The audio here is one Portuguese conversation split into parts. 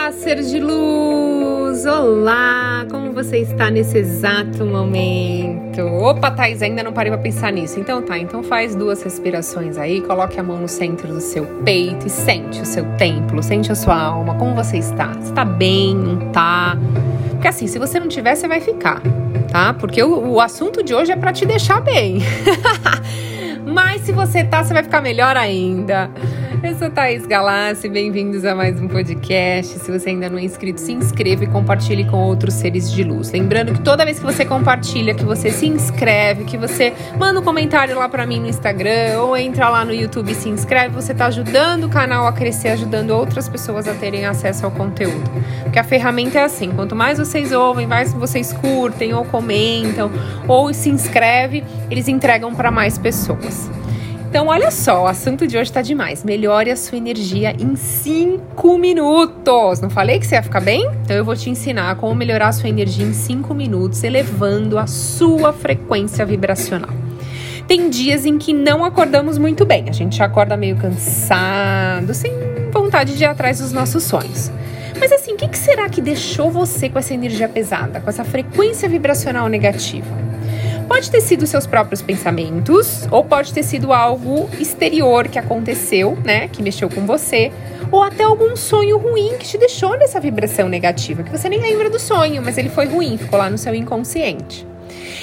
Olá, ser de luz! Olá! Como você está nesse exato momento? Opa, Thais, ainda não parei para pensar nisso. Então tá, então faz duas respirações aí, coloque a mão no centro do seu peito e sente o seu templo, sente a sua alma. Como você está? Você tá bem? Não tá? Porque assim, se você não tiver, você vai ficar, tá? Porque o, o assunto de hoje é para te deixar bem. Mas se você tá, você vai ficar melhor ainda. Eu sou Thaís Galassi, bem-vindos a mais um podcast. Se você ainda não é inscrito, se inscreva e compartilhe com outros seres de luz. Lembrando que toda vez que você compartilha, que você se inscreve, que você manda um comentário lá para mim no Instagram ou entra lá no YouTube e se inscreve, você tá ajudando o canal a crescer, ajudando outras pessoas a terem acesso ao conteúdo. Porque a ferramenta é assim, quanto mais vocês ouvem, mais vocês curtem ou comentam ou se inscreve, eles entregam para mais pessoas. Então, olha só, o assunto de hoje tá demais. Melhore a sua energia em 5 minutos. Não falei que você ia ficar bem? Então, eu vou te ensinar como melhorar a sua energia em 5 minutos, elevando a sua frequência vibracional. Tem dias em que não acordamos muito bem. A gente acorda meio cansado, sem vontade de ir atrás dos nossos sonhos. Mas assim, o que será que deixou você com essa energia pesada, com essa frequência vibracional negativa? Pode ter sido seus próprios pensamentos, ou pode ter sido algo exterior que aconteceu, né? Que mexeu com você, ou até algum sonho ruim que te deixou nessa vibração negativa, que você nem lembra do sonho, mas ele foi ruim, ficou lá no seu inconsciente.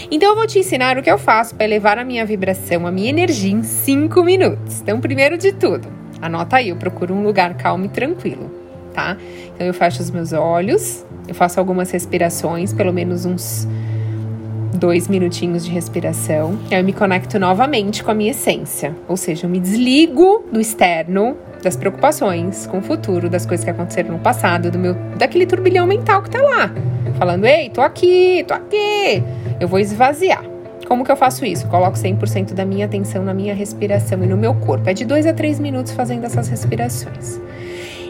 Então eu vou te ensinar o que eu faço para elevar a minha vibração, a minha energia em 5 minutos. Então, primeiro de tudo, anota aí, eu procuro um lugar calmo e tranquilo, tá? Então eu fecho os meus olhos, eu faço algumas respirações, pelo menos uns dois minutinhos de respiração. Eu me conecto novamente com a minha essência, ou seja, eu me desligo do externo, das preocupações com o futuro, das coisas que aconteceram no passado, do meu daquele turbilhão mental que tá lá, falando: "Ei, tô aqui, tô aqui". Eu vou esvaziar. Como que eu faço isso? coloco 100% da minha atenção na minha respiração e no meu corpo. É de 2 a 3 minutos fazendo essas respirações.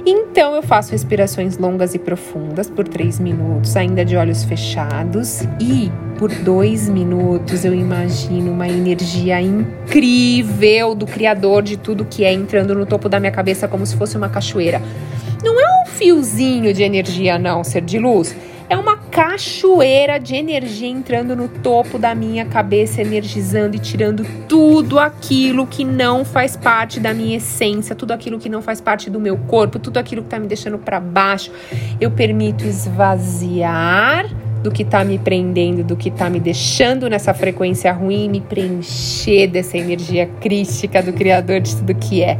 Então eu faço respirações longas e profundas por 3 minutos, ainda de olhos fechados, e por dois minutos eu imagino uma energia incrível do Criador de tudo que é entrando no topo da minha cabeça como se fosse uma cachoeira. Não é um fiozinho de energia, não, ser de luz é uma cachoeira de energia entrando no topo da minha cabeça, energizando e tirando tudo aquilo que não faz parte da minha essência, tudo aquilo que não faz parte do meu corpo, tudo aquilo que tá me deixando para baixo. Eu permito esvaziar do que tá me prendendo, do que tá me deixando nessa frequência ruim, me preencher dessa energia crística do Criador de tudo que é.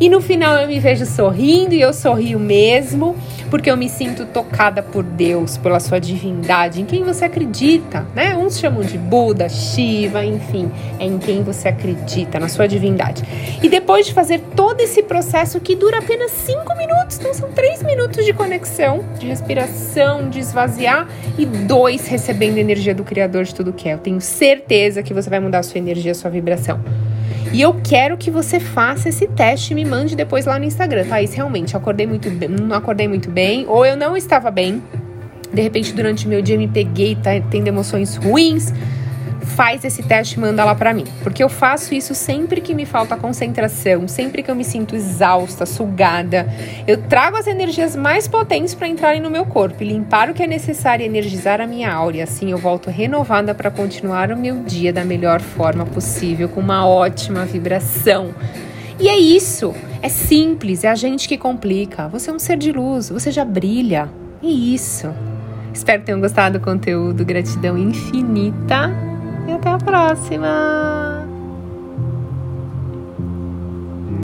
E no final eu me vejo sorrindo e eu sorrio mesmo porque eu me sinto tocada por Deus, pela sua divindade, em quem você acredita, né? Uns chamam de Buda, Shiva, enfim, é em quem você acredita, na sua divindade. E depois de fazer todo esse processo que dura apenas 5 minutos, então são 3 minutos de conexão, de respiração, de esvaziar e dois recebendo energia do Criador de tudo que é. Eu tenho certeza que você vai mudar a sua energia, a sua vibração. E eu quero que você faça esse teste e me mande depois lá no Instagram. Thaís, realmente, acordei muito bem, não acordei muito bem, ou eu não estava bem. De repente, durante o meu dia, me peguei tá, tendo emoções ruins faz esse teste e manda lá para mim. Porque eu faço isso sempre que me falta concentração, sempre que eu me sinto exausta, sugada. Eu trago as energias mais potentes para entrarem no meu corpo e limpar o que é necessário e energizar a minha aura. Assim eu volto renovada para continuar o meu dia da melhor forma possível, com uma ótima vibração. E é isso. É simples, é a gente que complica. Você é um ser de luz, você já brilha. É isso. Espero que tenham gostado do conteúdo. Gratidão infinita e até a próxima!